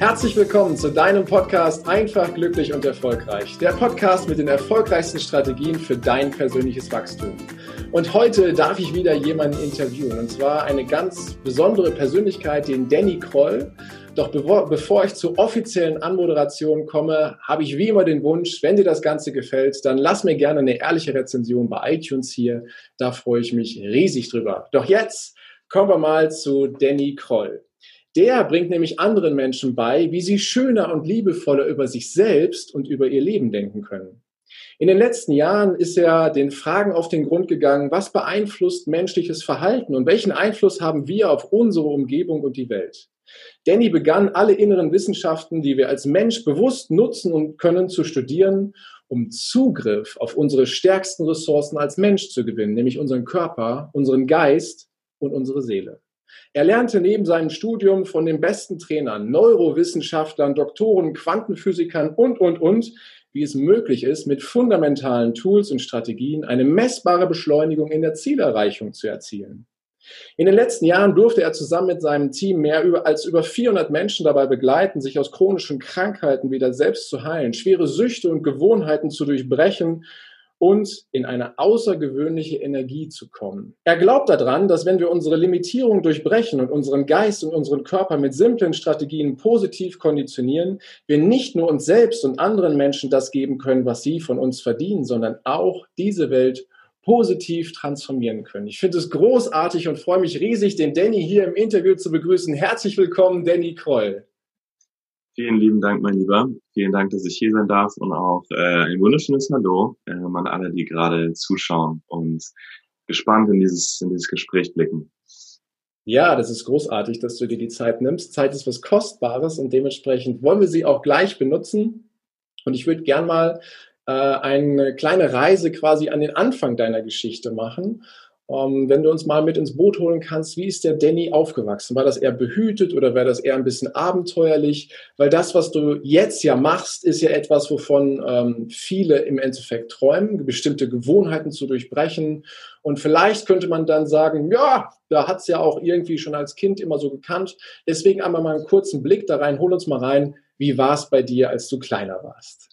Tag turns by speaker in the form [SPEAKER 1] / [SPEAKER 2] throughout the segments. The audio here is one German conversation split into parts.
[SPEAKER 1] Herzlich willkommen zu deinem Podcast Einfach, glücklich und erfolgreich. Der Podcast mit den erfolgreichsten Strategien für dein persönliches Wachstum. Und heute darf ich wieder jemanden interviewen. Und zwar eine ganz besondere Persönlichkeit, den Danny Kroll. Doch bevor, ich zur offiziellen Anmoderation komme, habe ich wie immer den Wunsch, wenn dir das Ganze gefällt, dann lass mir gerne eine ehrliche Rezension bei iTunes hier. Da freue ich mich riesig drüber. Doch jetzt kommen wir mal zu Danny Kroll. Der bringt nämlich anderen Menschen bei, wie sie schöner und liebevoller über sich selbst und über ihr Leben denken können. In den letzten Jahren ist er den Fragen auf den Grund gegangen, was beeinflusst menschliches Verhalten und welchen Einfluss haben wir auf unsere Umgebung und die Welt. Danny begann alle inneren Wissenschaften, die wir als Mensch bewusst nutzen und können, zu studieren, um Zugriff auf unsere stärksten Ressourcen als Mensch zu gewinnen, nämlich unseren Körper, unseren Geist und unsere Seele. Er lernte neben seinem Studium von den besten Trainern, Neurowissenschaftlern, Doktoren, Quantenphysikern und, und, und, wie es möglich ist, mit fundamentalen Tools und Strategien eine messbare Beschleunigung in der Zielerreichung zu erzielen. In den letzten Jahren durfte er zusammen mit seinem Team mehr als über 400 Menschen dabei begleiten, sich aus chronischen Krankheiten wieder selbst zu heilen, schwere Süchte und Gewohnheiten zu durchbrechen und in eine außergewöhnliche Energie zu kommen. Er glaubt daran, dass wenn wir unsere Limitierung durchbrechen und unseren Geist und unseren Körper mit simplen Strategien positiv konditionieren, wir nicht nur uns selbst und anderen Menschen das geben können, was sie von uns verdienen, sondern auch diese Welt positiv transformieren können. Ich finde es großartig und freue mich riesig, den Danny hier im Interview zu begrüßen. Herzlich willkommen, Danny Kroll.
[SPEAKER 2] Vielen lieben Dank, mein Lieber. Vielen Dank, dass ich hier sein darf und auch äh, ein wunderschönes Hallo äh, an alle, die gerade zuschauen und gespannt in dieses, in dieses Gespräch blicken.
[SPEAKER 1] Ja, das ist großartig, dass du dir die Zeit nimmst. Zeit ist was Kostbares und dementsprechend wollen wir sie auch gleich benutzen. Und ich würde gern mal äh, eine kleine Reise quasi an den Anfang deiner Geschichte machen ähm, wenn du uns mal mit ins Boot holen kannst, wie ist der Danny aufgewachsen? War das eher behütet oder war das eher ein bisschen abenteuerlich? Weil das, was du jetzt ja machst, ist ja etwas, wovon ähm, viele im Endeffekt träumen, bestimmte Gewohnheiten zu durchbrechen. Und vielleicht könnte man dann sagen, ja, da hat's ja auch irgendwie schon als Kind immer so gekannt. Deswegen einmal mal einen kurzen Blick da rein, hol uns mal rein. Wie war es bei dir, als du kleiner warst?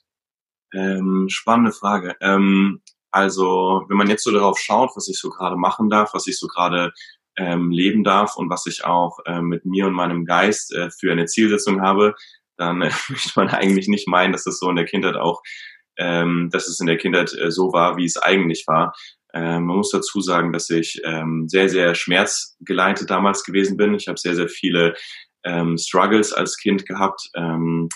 [SPEAKER 2] Ähm, spannende Frage. Ähm, also wenn man jetzt so darauf schaut, was ich so gerade machen darf, was ich so gerade ähm, leben darf und was ich auch äh, mit mir und meinem Geist äh, für eine Zielsetzung habe, dann äh, möchte man eigentlich nicht meinen, dass das so in der Kindheit auch, ähm, dass es in der Kindheit äh, so war, wie es eigentlich war. Ähm, man muss dazu sagen, dass ich ähm, sehr, sehr schmerzgeleitet damals gewesen bin. Ich habe sehr, sehr viele ähm, Struggles als Kind gehabt. Ähm,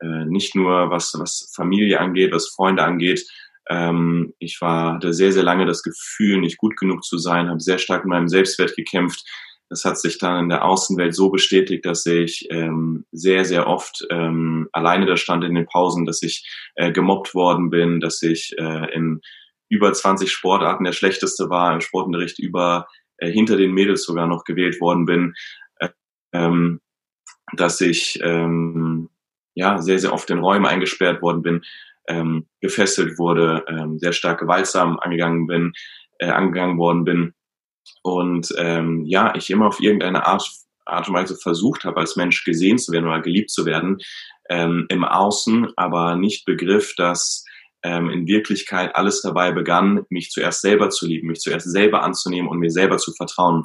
[SPEAKER 2] äh, nicht nur was, was Familie angeht, was Freunde angeht, ähm, ich war, hatte sehr, sehr lange das Gefühl, nicht gut genug zu sein, habe sehr stark mit meinem Selbstwert gekämpft. Das hat sich dann in der Außenwelt so bestätigt, dass ich ähm, sehr, sehr oft ähm, alleine da stand in den Pausen, dass ich äh, gemobbt worden bin, dass ich äh, in über 20 Sportarten der schlechteste war, im Sportunterricht über äh, hinter den Mädels sogar noch gewählt worden bin, äh, ähm, dass ich ähm, ja sehr, sehr oft in Räume eingesperrt worden bin, ähm, gefesselt wurde, ähm, sehr stark gewaltsam angegangen bin, äh, angegangen worden bin. Und ähm, ja, ich immer auf irgendeine Art, Art und Weise versucht habe, als Mensch gesehen zu werden oder geliebt zu werden, ähm, im Außen, aber nicht begriff, dass ähm, in Wirklichkeit alles dabei begann, mich zuerst selber zu lieben, mich zuerst selber anzunehmen und mir selber zu vertrauen.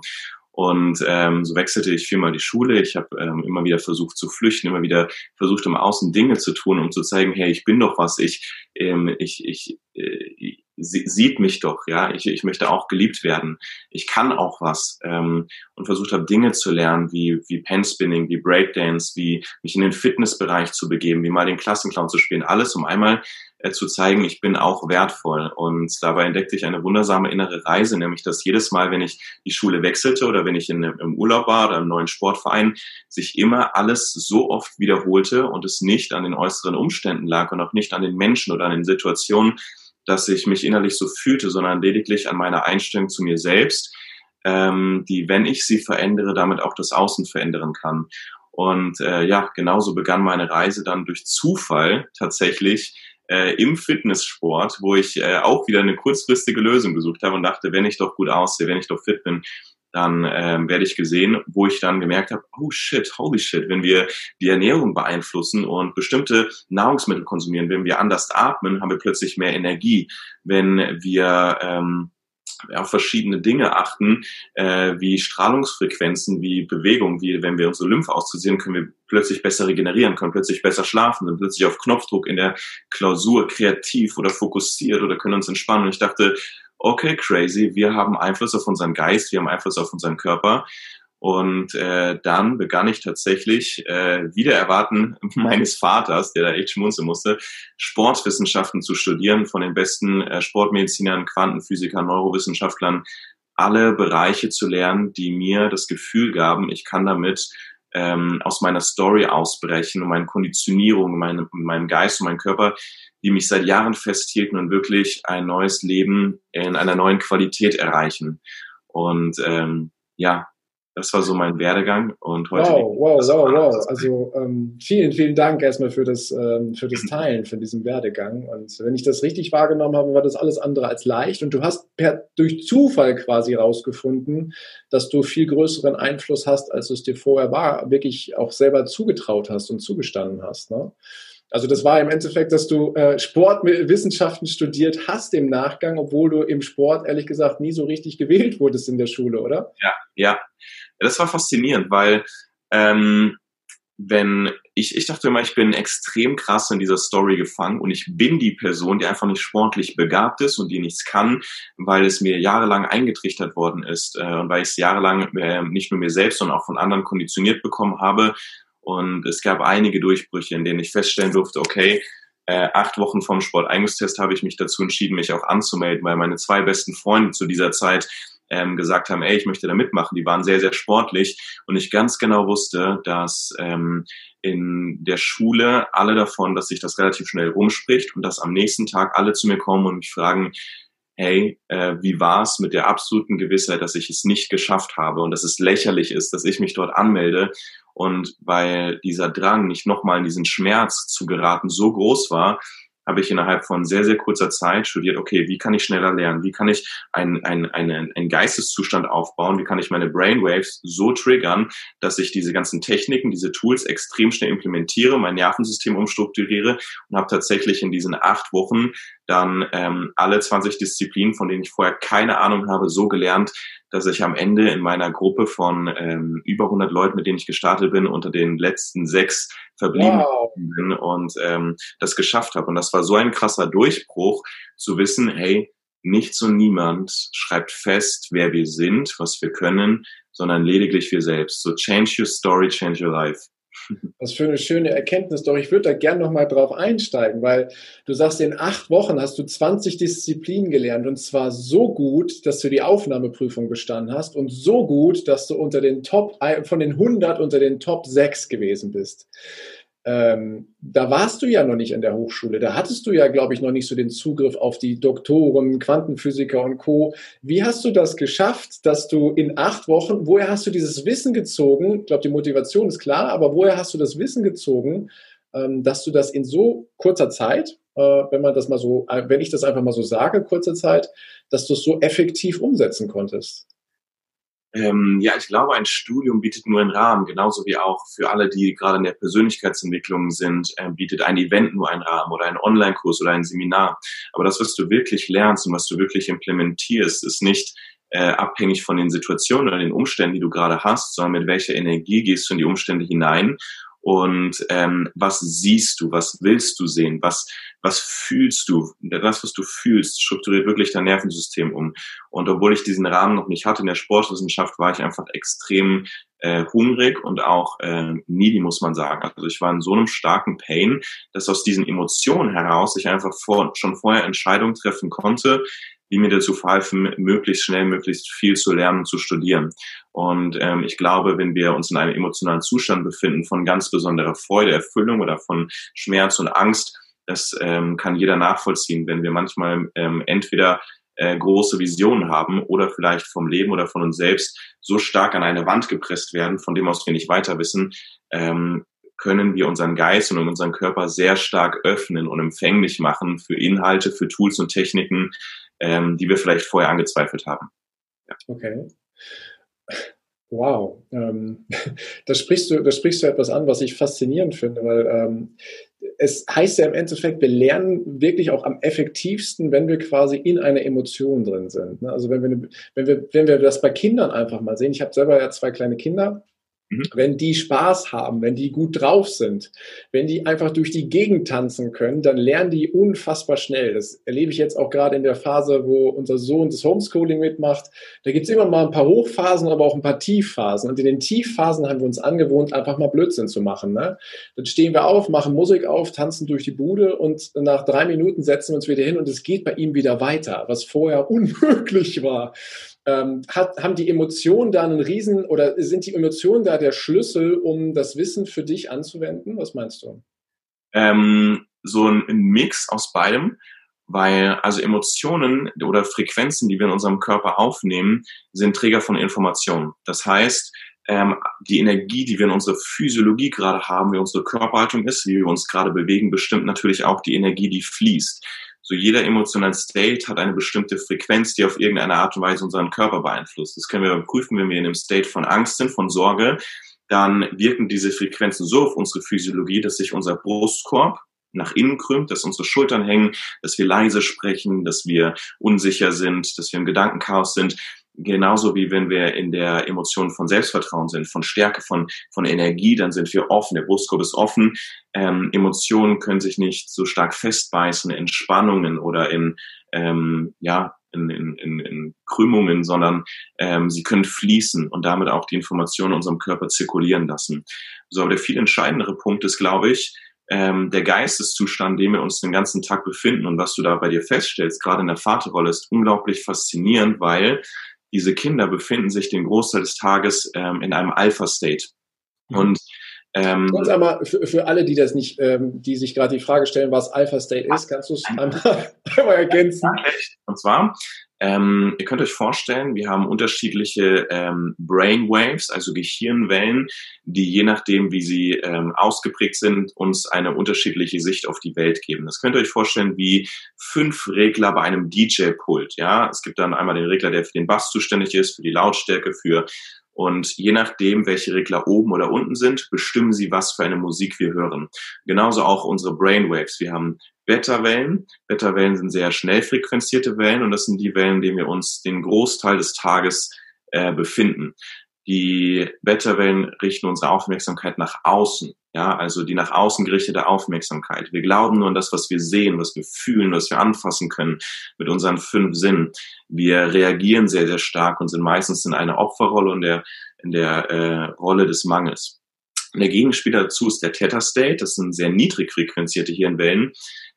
[SPEAKER 2] Und ähm, so wechselte ich viermal die Schule. Ich habe ähm, immer wieder versucht zu flüchten, immer wieder versucht im Außen Dinge zu tun, um zu zeigen, hey, ich bin doch was, ich, ähm, ich, ich, äh, sie, sieht mich doch, ja, ich, ich möchte auch geliebt werden, ich kann auch was ähm, und versucht habe Dinge zu lernen, wie wie Penspinning, wie Breakdance, wie mich in den Fitnessbereich zu begeben, wie mal den Klassenclown zu spielen, alles um einmal äh, zu zeigen, ich bin auch wertvoll. Und dabei entdeckte ich eine wundersame innere Reise, nämlich dass jedes Mal, wenn ich die Schule wechselte oder wenn ich in, im Urlaub war oder im neuen Sportverein, sich immer alles so oft wiederholte und es nicht an den äußeren Umständen lag und auch nicht an den Menschen oder an den Situationen, dass ich mich innerlich so fühlte, sondern lediglich an meiner Einstellung zu mir selbst, ähm, die, wenn ich sie verändere, damit auch das Außen verändern kann. Und äh, ja, genauso begann meine Reise dann durch Zufall tatsächlich äh, im Fitnesssport, wo ich äh, auch wieder eine kurzfristige Lösung gesucht habe und dachte, wenn ich doch gut aussehe, wenn ich doch fit bin, dann ähm, werde ich gesehen, wo ich dann gemerkt habe, oh shit, holy shit, wenn wir die Ernährung beeinflussen und bestimmte Nahrungsmittel konsumieren, wenn wir anders atmen, haben wir plötzlich mehr Energie. Wenn wir ähm, auf verschiedene Dinge achten, äh, wie Strahlungsfrequenzen, wie Bewegung, wie wenn wir unsere Lymphe auszusehen, können wir plötzlich besser regenerieren, können plötzlich besser schlafen, sind plötzlich auf Knopfdruck in der Klausur kreativ oder fokussiert oder können uns entspannen. Und ich dachte, okay, crazy, wir haben Einfluss auf unseren Geist, wir haben Einfluss auf unseren Körper. Und äh, dann begann ich tatsächlich, äh, wieder erwarten meines Vaters, der da echt schmunzeln musste, Sportwissenschaften zu studieren, von den besten äh, Sportmedizinern, Quantenphysikern, Neurowissenschaftlern, alle Bereiche zu lernen, die mir das Gefühl gaben, ich kann damit ähm, aus meiner Story ausbrechen und meine Konditionierung, meine, meinem Geist und meinem Körper, die mich seit Jahren festhielten und wirklich ein neues Leben in einer neuen Qualität erreichen. Und ähm, ja, das war so mein Werdegang und heute.
[SPEAKER 1] Wow, wow, wow, wow. Also ähm, vielen, vielen Dank erstmal für das, ähm, für das Teilen von diesem Werdegang. Und wenn ich das richtig wahrgenommen habe, war das alles andere als leicht. Und du hast per, durch Zufall quasi rausgefunden, dass du viel größeren Einfluss hast, als es dir vorher war, wirklich auch selber zugetraut hast und zugestanden hast. Ne? Also das war im Endeffekt, dass du äh, Sportwissenschaften studiert hast im Nachgang, obwohl du im Sport ehrlich gesagt nie so richtig gewählt wurdest in der Schule, oder?
[SPEAKER 2] Ja, ja. Das war faszinierend, weil ähm, wenn ich, ich dachte immer, ich bin extrem krass in dieser Story gefangen und ich bin die Person, die einfach nicht sportlich begabt ist und die nichts kann, weil es mir jahrelang eingetrichtert worden ist äh, und weil ich es jahrelang äh, nicht nur mir selbst, sondern auch von anderen konditioniert bekommen habe. Und es gab einige Durchbrüche, in denen ich feststellen durfte, okay, äh, acht Wochen vom Sport-Eingangstest habe ich mich dazu entschieden, mich auch anzumelden, weil meine zwei besten Freunde zu dieser Zeit ähm, gesagt haben, ey, ich möchte da mitmachen. Die waren sehr, sehr sportlich und ich ganz genau wusste, dass ähm, in der Schule alle davon, dass sich das relativ schnell rumspricht und dass am nächsten Tag alle zu mir kommen und mich fragen, hey, äh, wie war's mit der absoluten Gewissheit, dass ich es nicht geschafft habe und dass es lächerlich ist, dass ich mich dort anmelde und weil dieser Drang, nicht nochmal in diesen Schmerz zu geraten, so groß war, habe ich innerhalb von sehr, sehr kurzer Zeit studiert, okay, wie kann ich schneller lernen? Wie kann ich einen, einen, einen, Geisteszustand aufbauen? Wie kann ich meine Brainwaves so triggern, dass ich diese ganzen Techniken, diese Tools extrem schnell implementiere, mein Nervensystem umstrukturiere und habe tatsächlich in diesen acht Wochen dann ähm, alle 20 Disziplinen, von denen ich vorher keine Ahnung habe, so gelernt, dass ich am Ende in meiner Gruppe von ähm, über 100 Leuten, mit denen ich gestartet bin, unter den letzten sechs verblieben wow. bin und ähm, das geschafft habe. Und das war so ein krasser Durchbruch, zu wissen, hey, nichts und niemand schreibt fest, wer wir sind, was wir können, sondern lediglich wir selbst. So change your story, change your life.
[SPEAKER 1] Was für eine schöne Erkenntnis. Doch ich würde da gerne nochmal drauf einsteigen, weil du sagst, in acht Wochen hast du 20 Disziplinen gelernt und zwar so gut, dass du die Aufnahmeprüfung bestanden hast und so gut, dass du unter den Top, von den 100 unter den Top 6 gewesen bist ähm, da warst du ja noch nicht an der Hochschule. Da hattest du ja, glaube ich, noch nicht so den Zugriff auf die Doktoren, Quantenphysiker und Co. Wie hast du das geschafft, dass du in acht Wochen, woher hast du dieses Wissen gezogen? Ich glaube, die Motivation ist klar, aber woher hast du das Wissen gezogen, ähm, dass du das in so kurzer Zeit, äh, wenn man das mal so, äh, wenn ich das einfach mal so sage, kurze Zeit, dass du es so effektiv umsetzen konntest?
[SPEAKER 2] Ähm, ja, ich glaube, ein Studium bietet nur einen Rahmen, genauso wie auch für alle, die gerade in der Persönlichkeitsentwicklung sind, äh, bietet ein Event nur einen Rahmen oder ein Online-Kurs oder ein Seminar. Aber das, was du wirklich lernst und was du wirklich implementierst, ist nicht äh, abhängig von den Situationen oder den Umständen, die du gerade hast, sondern mit welcher Energie gehst du in die Umstände hinein und ähm, was siehst du, was willst du sehen, was, was fühlst du, das, was du fühlst, strukturiert wirklich dein Nervensystem um. Und obwohl ich diesen Rahmen noch nicht hatte in der Sportwissenschaft, war ich einfach extrem äh, hungrig und auch äh, needy, muss man sagen. Also ich war in so einem starken Pain, dass aus diesen Emotionen heraus ich einfach vor, schon vorher Entscheidungen treffen konnte, die mir dazu verhalfen, möglichst schnell, möglichst viel zu lernen zu studieren. Und ähm, ich glaube, wenn wir uns in einem emotionalen Zustand befinden von ganz besonderer Freude, Erfüllung oder von Schmerz und Angst, das ähm, kann jeder nachvollziehen, wenn wir manchmal ähm, entweder äh, große Visionen haben oder vielleicht vom Leben oder von uns selbst so stark an eine Wand gepresst werden, von dem aus wir nicht weiter wissen, ähm, können wir unseren Geist und unseren Körper sehr stark öffnen und empfänglich machen für Inhalte, für Tools und Techniken, ähm, die wir vielleicht vorher angezweifelt haben.
[SPEAKER 1] Ja. Okay. Wow, ähm, da sprichst du, da sprichst du etwas an, was ich faszinierend finde, weil ähm, es heißt ja im Endeffekt, wir lernen wirklich auch am effektivsten, wenn wir quasi in einer Emotion drin sind. Ne? Also wenn wir, wenn wir, wenn wir das bei Kindern einfach mal sehen. Ich habe selber ja zwei kleine Kinder Mhm. Wenn die Spaß haben, wenn die gut drauf sind, wenn die einfach durch die Gegend tanzen können, dann lernen die unfassbar schnell. Das erlebe ich jetzt auch gerade in der Phase, wo unser Sohn das Homeschooling mitmacht. Da gibt es immer mal ein paar Hochphasen, aber auch ein paar Tiefphasen. Und in den Tiefphasen haben wir uns angewohnt, einfach mal Blödsinn zu machen. Ne? Dann stehen wir auf, machen Musik auf, tanzen durch die Bude und nach drei Minuten setzen wir uns wieder hin und es geht bei ihm wieder weiter, was vorher unmöglich war. Ähm, hat, haben die Emotionen da einen Riesen oder sind die Emotionen da der Schlüssel, um das Wissen für dich anzuwenden? Was meinst du?
[SPEAKER 2] Ähm, so ein, ein Mix aus beidem, weil also Emotionen oder Frequenzen, die wir in unserem Körper aufnehmen, sind Träger von Informationen. Das heißt, ähm, die Energie, die wir in unserer Physiologie gerade haben, wie unsere Körperhaltung ist, wie wir uns gerade bewegen, bestimmt natürlich auch die Energie, die fließt. So jeder emotionale State hat eine bestimmte Frequenz, die auf irgendeine Art und Weise unseren Körper beeinflusst. Das können wir prüfen, wenn wir in einem State von Angst sind, von Sorge, dann wirken diese Frequenzen so auf unsere Physiologie, dass sich unser Brustkorb nach innen krümmt, dass unsere Schultern hängen, dass wir leise sprechen, dass wir unsicher sind, dass wir im Gedankenchaos sind. Genauso wie wenn wir in der Emotion von Selbstvertrauen sind, von Stärke, von, von Energie, dann sind wir offen, der Brustkorb ist offen. Ähm, Emotionen können sich nicht so stark festbeißen in Spannungen oder in, ähm, ja, in, in, in, in Krümmungen, sondern ähm, sie können fließen und damit auch die Informationen in unserem Körper zirkulieren lassen. So, aber der viel entscheidendere Punkt ist, glaube ich, ähm, der Geisteszustand, in dem wir uns den ganzen Tag befinden und was du da bei dir feststellst, gerade in der Vaterrolle, ist unglaublich faszinierend, weil diese Kinder befinden sich den Großteil des Tages ähm, in einem Alpha-State. Mhm. Und
[SPEAKER 1] ähm, Kurz einmal für, für alle, die das nicht, ähm, die sich gerade die Frage stellen, was Alpha State ist, kannst du es einmal, einmal ergänzen?
[SPEAKER 2] Und zwar, ähm, ihr könnt euch vorstellen, wir haben unterschiedliche ähm, Brainwaves, also Gehirnwellen, die je nachdem, wie sie ähm, ausgeprägt sind, uns eine unterschiedliche Sicht auf die Welt geben. Das könnt ihr euch vorstellen wie fünf Regler bei einem DJ-Pult. Ja, es gibt dann einmal den Regler, der für den Bass zuständig ist, für die Lautstärke, für und je nachdem, welche Regler oben oder unten sind, bestimmen sie, was für eine Musik wir hören. Genauso auch unsere Brainwaves. Wir haben Beta-Wellen. Beta-Wellen sind sehr schnell frequenzierte Wellen und das sind die Wellen, in denen wir uns den Großteil des Tages äh, befinden. Die Beta-Wellen richten unsere Aufmerksamkeit nach außen. Ja, also die nach außen gerichtete Aufmerksamkeit. Wir glauben nur an das, was wir sehen, was wir fühlen, was wir anfassen können mit unseren fünf Sinnen. Wir reagieren sehr, sehr stark und sind meistens in einer Opferrolle und der, in der äh, Rolle des Mangels. Und der Gegenspieler dazu ist der Theta State. Das sind sehr niedrig frequenzierte Hirnwellen.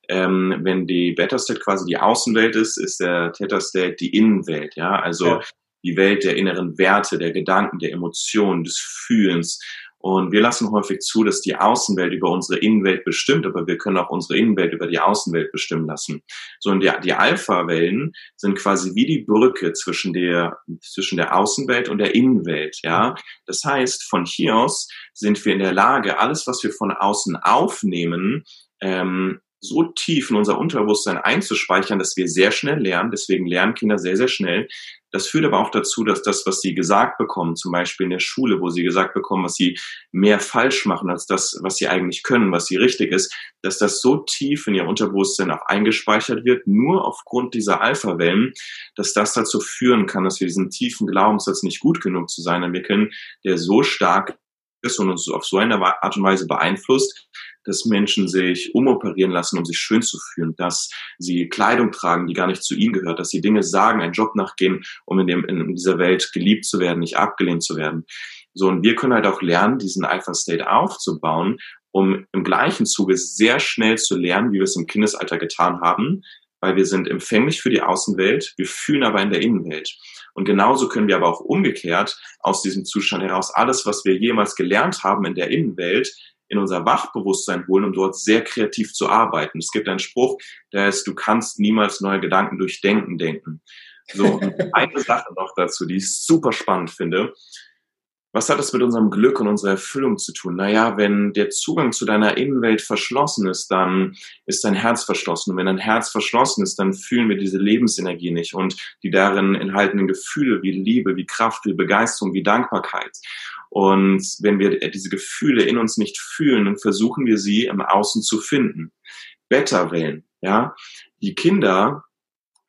[SPEAKER 2] Ähm, wenn die Beta State quasi die Außenwelt ist, ist der Theta State die Innenwelt. Ja, also ja. die Welt der inneren Werte, der Gedanken, der Emotionen, des Fühlens. Und wir lassen häufig zu, dass die Außenwelt über unsere Innenwelt bestimmt, aber wir können auch unsere Innenwelt über die Außenwelt bestimmen lassen. So, und die, die Alpha-Wellen sind quasi wie die Brücke zwischen der, zwischen der Außenwelt und der Innenwelt, ja. Das heißt, von hier aus sind wir in der Lage, alles, was wir von außen aufnehmen, ähm, so tief in unser Unterbewusstsein einzuspeichern, dass wir sehr schnell lernen. Deswegen lernen Kinder sehr, sehr schnell. Das führt aber auch dazu, dass das, was sie gesagt bekommen, zum Beispiel in der Schule, wo sie gesagt bekommen, was sie mehr falsch machen als das, was sie eigentlich können, was sie richtig ist, dass das so tief in ihr Unterbewusstsein auch eingespeichert wird, nur aufgrund dieser Alpha-Wellen, dass das dazu führen kann, dass wir diesen tiefen Glaubenssatz nicht gut genug zu sein. Entwickeln, der so stark ist und uns auf so eine Art und Weise beeinflusst, dass Menschen sich umoperieren lassen, um sich schön zu fühlen, dass sie Kleidung tragen, die gar nicht zu ihnen gehört, dass sie Dinge sagen, einen Job nachgehen, um in, dem, in dieser Welt geliebt zu werden, nicht abgelehnt zu werden. So, und wir können halt auch lernen, diesen Alpha State aufzubauen, um im gleichen Zuge sehr schnell zu lernen, wie wir es im Kindesalter getan haben, weil wir sind empfänglich für die Außenwelt, wir fühlen aber in der Innenwelt. Und genauso können wir aber auch umgekehrt aus diesem Zustand heraus alles, was wir jemals gelernt haben in der Innenwelt, in unser Wachbewusstsein holen, um dort sehr kreativ zu arbeiten. Es gibt einen Spruch, der heißt, du kannst niemals neue Gedanken durch Denken denken. So, eine Sache noch dazu, die ich super spannend finde. was hat das mit unserem Glück und unserer Erfüllung zu tun? Naja, wenn der Zugang zu deiner Innenwelt verschlossen ist, dann ist dein Herz verschlossen. Und wenn dein Herz verschlossen ist, dann fühlen wir diese Lebensenergie nicht und die darin enthaltenen Gefühle wie Liebe, wie Kraft, wie Begeisterung, wie Dankbarkeit. Und wenn wir diese Gefühle in uns nicht fühlen, dann versuchen wir sie im Außen zu finden. Better wählen, ja. Die Kinder,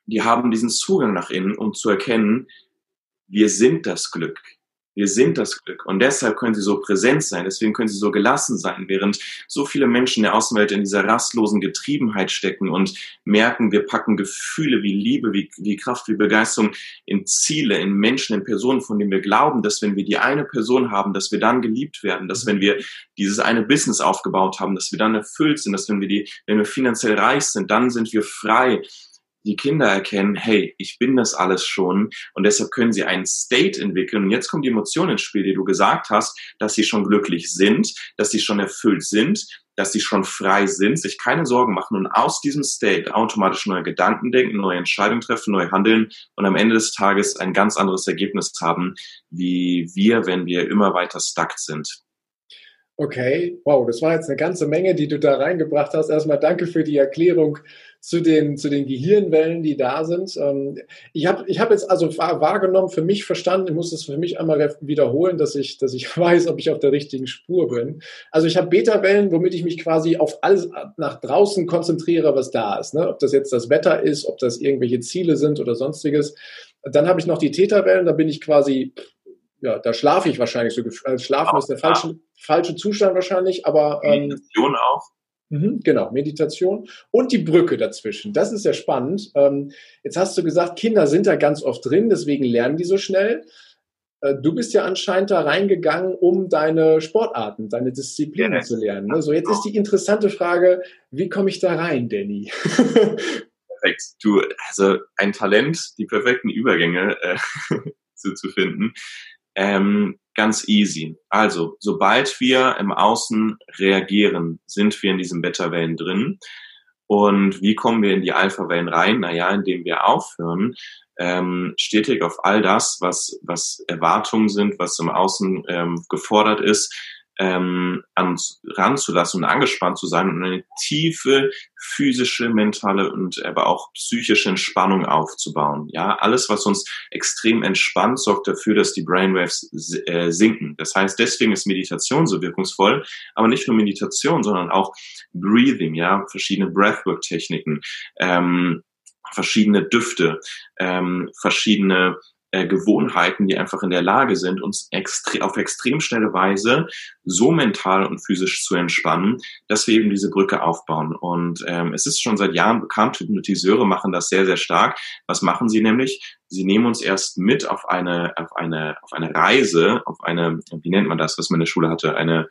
[SPEAKER 2] die haben diesen Zugang nach innen, um zu erkennen, wir sind das Glück. Wir sind das Glück. Und deshalb können sie so präsent sein. Deswegen können sie so gelassen sein, während so viele Menschen der Außenwelt in dieser rastlosen Getriebenheit stecken und merken, wir packen Gefühle wie Liebe, wie, wie Kraft, wie Begeisterung in Ziele, in Menschen, in Personen, von denen wir glauben, dass wenn wir die eine Person haben, dass wir dann geliebt werden, dass wenn wir dieses eine Business aufgebaut haben, dass wir dann erfüllt sind, dass wenn wir die, wenn wir finanziell reich sind, dann sind wir frei, die Kinder erkennen, hey, ich bin das alles schon und deshalb können sie einen State entwickeln. Und jetzt kommt die Emotion ins Spiel, die du gesagt hast, dass sie schon glücklich sind, dass sie schon erfüllt sind, dass sie schon frei sind, sich keine Sorgen machen und aus diesem State automatisch neue Gedanken denken, neue Entscheidungen treffen, neu handeln und am Ende des Tages ein ganz anderes Ergebnis haben, wie wir, wenn wir immer weiter stuck sind.
[SPEAKER 1] Okay, wow, das war jetzt eine ganze Menge, die du da reingebracht hast. Erstmal danke für die Erklärung zu den, zu den Gehirnwellen, die da sind. Ähm, ich habe ich hab jetzt also wahrgenommen, für mich verstanden, ich muss das für mich einmal wiederholen, dass ich, dass ich weiß, ob ich auf der richtigen Spur bin. Also ich habe Beta-Wellen, womit ich mich quasi auf alles nach draußen konzentriere, was da ist. Ne? Ob das jetzt das Wetter ist, ob das irgendwelche Ziele sind oder sonstiges. Dann habe ich noch die Theta-Wellen, da bin ich quasi ja, da schlafe ich wahrscheinlich so. Also schlafen auch, ist der falsche, ja. falsche Zustand wahrscheinlich, aber.
[SPEAKER 2] Ähm, Meditation auch.
[SPEAKER 1] Mhm, genau, Meditation und die Brücke dazwischen. Das ist ja spannend. Ähm, jetzt hast du gesagt, Kinder sind da ganz oft drin, deswegen lernen die so schnell. Äh, du bist ja anscheinend da reingegangen, um deine Sportarten, deine Disziplinen ja, zu lernen. Ne? So, jetzt ist die interessante Frage, wie komme ich da rein, Danny?
[SPEAKER 2] Perfekt. Du, also ein Talent, die perfekten Übergänge äh, zu, zu finden. Ähm, ganz easy. Also, sobald wir im Außen reagieren, sind wir in diesen Beta-Wellen drin. Und wie kommen wir in die Alpha-Wellen rein? Naja, indem wir aufhören, ähm, stetig auf all das, was, was Erwartungen sind, was im Außen ähm, gefordert ist, ähm, an, ranzulassen und angespannt zu sein und eine tiefe physische, mentale und aber auch psychische Entspannung aufzubauen. Ja, alles, was uns extrem entspannt, sorgt dafür, dass die Brainwaves äh, sinken. Das heißt, deswegen ist Meditation so wirkungsvoll, aber nicht nur Meditation, sondern auch Breathing, ja, verschiedene Breathwork-Techniken, ähm, verschiedene Düfte, ähm, verschiedene äh, Gewohnheiten, die einfach in der Lage sind, uns extre auf extrem schnelle Weise so mental und physisch zu entspannen, dass wir eben diese Brücke aufbauen. Und ähm, es ist schon seit Jahren bekannt, Hypnotiseure machen das sehr, sehr stark. Was machen sie nämlich? Sie nehmen uns erst mit auf eine, auf eine, auf eine Reise, auf eine, wie nennt man das, was man in der Schule hatte, eine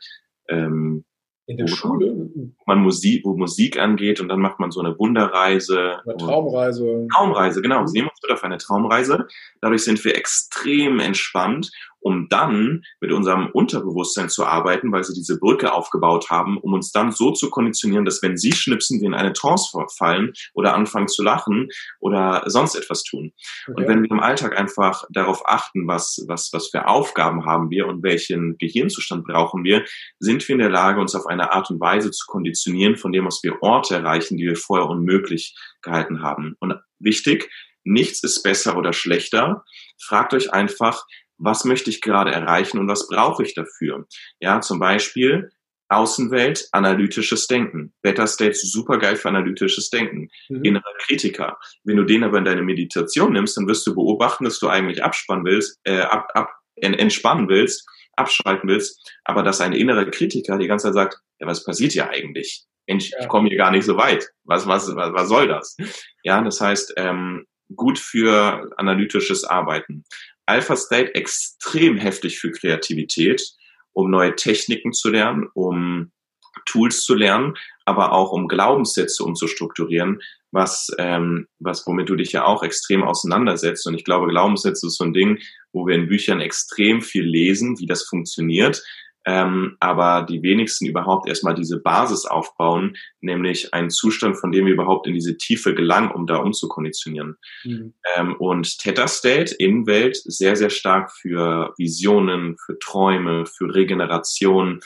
[SPEAKER 2] ähm,
[SPEAKER 1] in der Schule?
[SPEAKER 2] Wo man Musik, wo Musik angeht und dann macht man so eine Wunderreise.
[SPEAKER 1] Eine Traumreise.
[SPEAKER 2] Traumreise, genau. Sie nehmen uns mit auf eine Traumreise. Dadurch sind wir extrem entspannt um dann mit unserem Unterbewusstsein zu arbeiten, weil sie diese Brücke aufgebaut haben, um uns dann so zu konditionieren, dass wenn sie schnipsen, wir in eine Trance fallen oder anfangen zu lachen oder sonst etwas tun. Okay. Und wenn wir im Alltag einfach darauf achten, was, was, was für Aufgaben haben wir und welchen Gehirnzustand brauchen wir, sind wir in der Lage, uns auf eine Art und Weise zu konditionieren, von dem aus wir Orte erreichen, die wir vorher unmöglich gehalten haben. Und wichtig, nichts ist besser oder schlechter. Fragt euch einfach, was möchte ich gerade erreichen und was brauche ich dafür? Ja, zum Beispiel Außenwelt, analytisches Denken. Better States super geil für analytisches Denken. Mhm. Innerer Kritiker. Wenn du den aber in deine Meditation nimmst, dann wirst du beobachten, dass du eigentlich abspannen willst, äh, ab, ab, entspannen willst, abschalten willst, aber dass ein innerer Kritiker die ganze Zeit sagt, ja, was passiert hier eigentlich? Mensch, ich komme hier gar nicht so weit. Was, was, was, was soll das? Ja, das heißt, ähm, gut für analytisches Arbeiten. Alpha State extrem heftig für Kreativität, um neue Techniken zu lernen, um Tools zu lernen, aber auch um Glaubenssätze umzustrukturieren, was, ähm, was womit du dich ja auch extrem auseinandersetzt. Und ich glaube, Glaubenssätze ist so ein Ding, wo wir in Büchern extrem viel lesen, wie das funktioniert. Ähm, aber die wenigsten überhaupt erstmal diese Basis aufbauen, nämlich einen Zustand, von dem wir überhaupt in diese Tiefe gelangen, um da umzukonditionieren. Mhm. Ähm, und Theta State, Innenwelt, sehr, sehr stark für Visionen, für Träume, für Regeneration.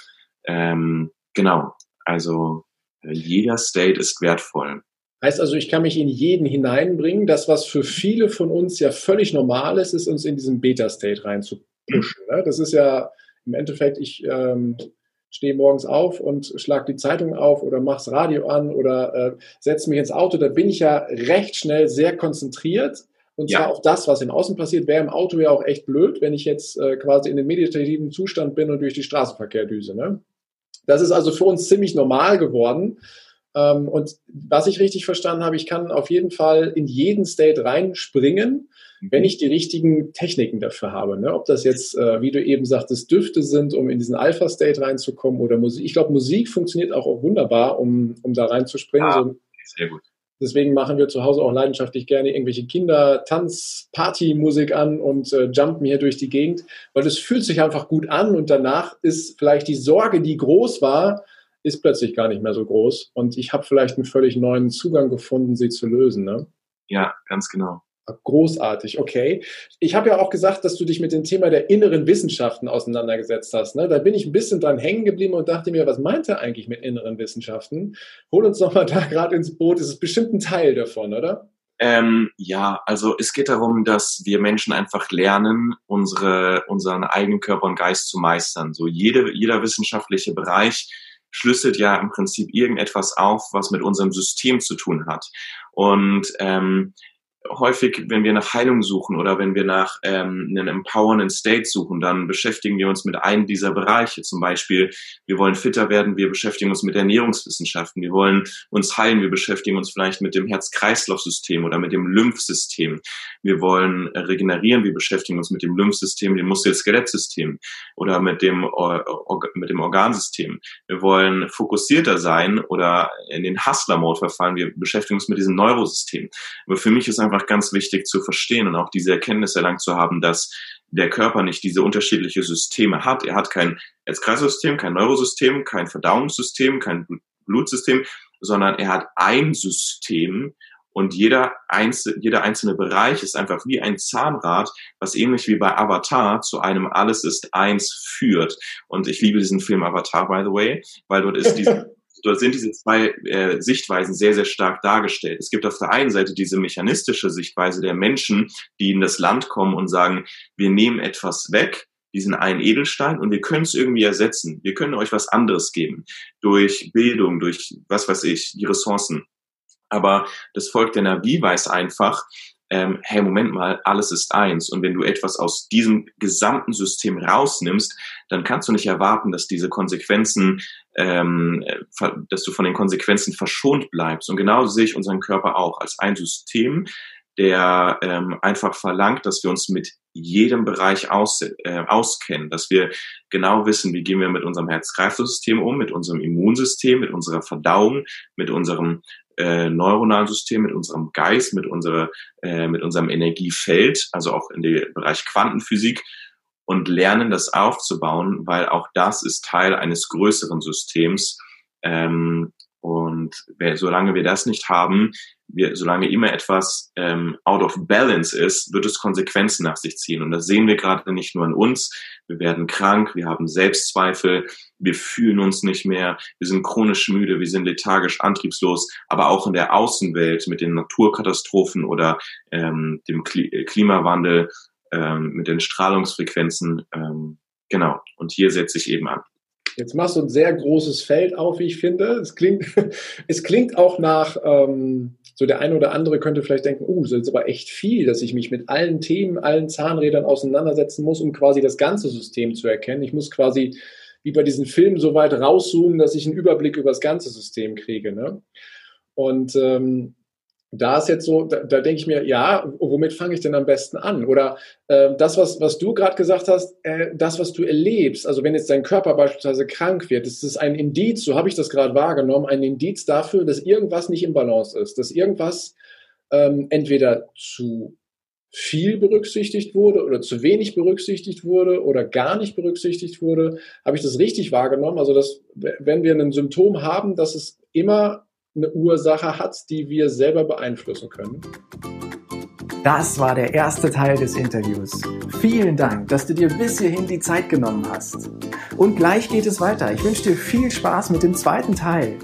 [SPEAKER 2] Ähm, genau, also äh, jeder State ist wertvoll.
[SPEAKER 1] Heißt also, ich kann mich in jeden hineinbringen. Das, was für viele von uns ja völlig normal ist, ist uns in diesen Beta-State reinzupushen. Mhm. Das ist ja im Endeffekt, ich ähm, stehe morgens auf und schlage die Zeitung auf oder mache das Radio an oder äh, setze mich ins Auto, da bin ich ja recht schnell sehr konzentriert. Und zwar auf das, was im Außen passiert, wäre im Auto ja auch echt blöd, wenn ich jetzt äh, quasi in dem meditativen Zustand bin und durch die Straßenverkehr düse. Ne? Das ist also für uns ziemlich normal geworden. Ähm, und was ich richtig verstanden habe, ich kann auf jeden Fall in jeden State reinspringen wenn ich die richtigen Techniken dafür habe. Ne? Ob das jetzt, äh, wie du eben sagtest, Düfte sind, um in diesen Alpha-State reinzukommen oder Musik. Ich glaube, Musik funktioniert auch, auch wunderbar, um, um da reinzuspringen. Ja, so, sehr gut. Deswegen machen wir zu Hause auch leidenschaftlich gerne irgendwelche Kinder, Tanz, Party-Musik an und äh, jumpen hier durch die Gegend, weil es fühlt sich einfach gut an und danach ist vielleicht die Sorge, die groß war, ist plötzlich gar nicht mehr so groß und ich habe vielleicht einen völlig neuen Zugang gefunden, sie zu lösen. Ne?
[SPEAKER 2] Ja, ganz genau.
[SPEAKER 1] Großartig, okay. Ich habe ja auch gesagt, dass du dich mit dem Thema der inneren Wissenschaften auseinandergesetzt hast. Ne? Da bin ich ein bisschen dran hängen geblieben und dachte mir, was meint er eigentlich mit inneren Wissenschaften? Hol uns doch mal da gerade ins Boot. Das ist bestimmt ein Teil davon, oder?
[SPEAKER 2] Ähm, ja, also es geht darum, dass wir Menschen einfach lernen, unsere, unseren eigenen Körper und Geist zu meistern. So jede, jeder wissenschaftliche Bereich schlüsselt ja im Prinzip irgendetwas auf, was mit unserem System zu tun hat. Und ähm, häufig, wenn wir nach Heilung suchen oder wenn wir nach ähm, einem empowernden State suchen, dann beschäftigen wir uns mit einem dieser Bereiche. Zum Beispiel, wir wollen fitter werden, wir beschäftigen uns mit Ernährungswissenschaften, wir wollen uns heilen, wir beschäftigen uns vielleicht mit dem Herz-Kreislauf-System oder mit dem Lymphsystem. Wir wollen regenerieren, wir beschäftigen uns mit dem Lymphsystem, dem Muskel-Skelett-System oder mit dem, mit dem Organsystem. Wir wollen fokussierter sein oder in den Hustler-Mode verfallen, wir beschäftigen uns mit diesem Neurosystem. Aber für mich ist einfach einfach ganz wichtig zu verstehen und auch diese Erkenntnis erlangt zu haben, dass der Körper nicht diese unterschiedlichen Systeme hat. Er hat kein Herz-Kreislauf-System, kein Neurosystem, kein Verdauungssystem, kein Blutsystem, sondern er hat ein System und jeder, einzel jeder einzelne Bereich ist einfach wie ein Zahnrad, was ähnlich wie bei Avatar zu einem Alles ist eins führt. Und ich liebe diesen Film Avatar, by the way, weil dort ist diese dort sind diese zwei äh, Sichtweisen sehr, sehr stark dargestellt. Es gibt auf der einen Seite diese mechanistische Sichtweise der Menschen, die in das Land kommen und sagen, wir nehmen etwas weg, diesen einen Edelstein und wir können es irgendwie ersetzen. Wir können euch was anderes geben. Durch Bildung, durch was weiß ich, die Ressourcen. Aber das Volk der Navi weiß einfach, ähm, hey, Moment mal, alles ist eins. Und wenn du etwas aus diesem gesamten System rausnimmst, dann kannst du nicht erwarten, dass diese Konsequenzen, ähm, dass du von den Konsequenzen verschont bleibst. Und genau sehe ich unseren Körper auch als ein System, der ähm, einfach verlangt, dass wir uns mit jedem Bereich aus, äh, auskennen, dass wir genau wissen, wie gehen wir mit unserem Herz-Kreislauf-System um, mit unserem Immunsystem, mit unserer Verdauung, mit unserem äh, neuronalen System, mit unserem Geist, mit, unserer, äh, mit unserem Energiefeld, also auch in dem Bereich Quantenphysik und lernen, das aufzubauen, weil auch das ist Teil eines größeren Systems. Ähm, und wer, solange wir das nicht haben, wir, solange immer etwas ähm, out of balance ist, wird es Konsequenzen nach sich ziehen. Und das sehen wir gerade nicht nur an uns. Wir werden krank, wir haben Selbstzweifel, wir fühlen uns nicht mehr, wir sind chronisch müde, wir sind lethargisch, antriebslos, aber auch in der Außenwelt mit den Naturkatastrophen oder ähm, dem Klimawandel, ähm, mit den Strahlungsfrequenzen. Ähm, genau. Und hier setze ich eben an.
[SPEAKER 1] Jetzt machst du ein sehr großes Feld auf, wie ich finde. Es klingt, es klingt auch nach, ähm, so der eine oder andere könnte vielleicht denken, oh, das ist aber echt viel, dass ich mich mit allen Themen, allen Zahnrädern auseinandersetzen muss, um quasi das ganze System zu erkennen. Ich muss quasi wie bei diesen Filmen so weit rauszoomen, dass ich einen Überblick über das ganze System kriege. Ne? Und ähm, da ist jetzt so, da, da denke ich mir, ja, womit fange ich denn am besten an? Oder äh, das, was, was du gerade gesagt hast, äh, das, was du erlebst, also wenn jetzt dein Körper beispielsweise krank wird, ist es ein Indiz, so habe ich das gerade wahrgenommen, ein Indiz dafür, dass irgendwas nicht im Balance ist, dass irgendwas ähm, entweder zu viel berücksichtigt wurde oder zu wenig berücksichtigt wurde oder gar nicht berücksichtigt wurde? Habe ich das richtig wahrgenommen? Also, dass, wenn wir ein Symptom haben, dass es immer eine Ursache hat, die wir selber beeinflussen können?
[SPEAKER 3] Das war der erste Teil des Interviews. Vielen Dank, dass du dir bis hierhin die Zeit genommen hast. Und gleich geht es weiter. Ich wünsche dir viel Spaß mit dem zweiten Teil.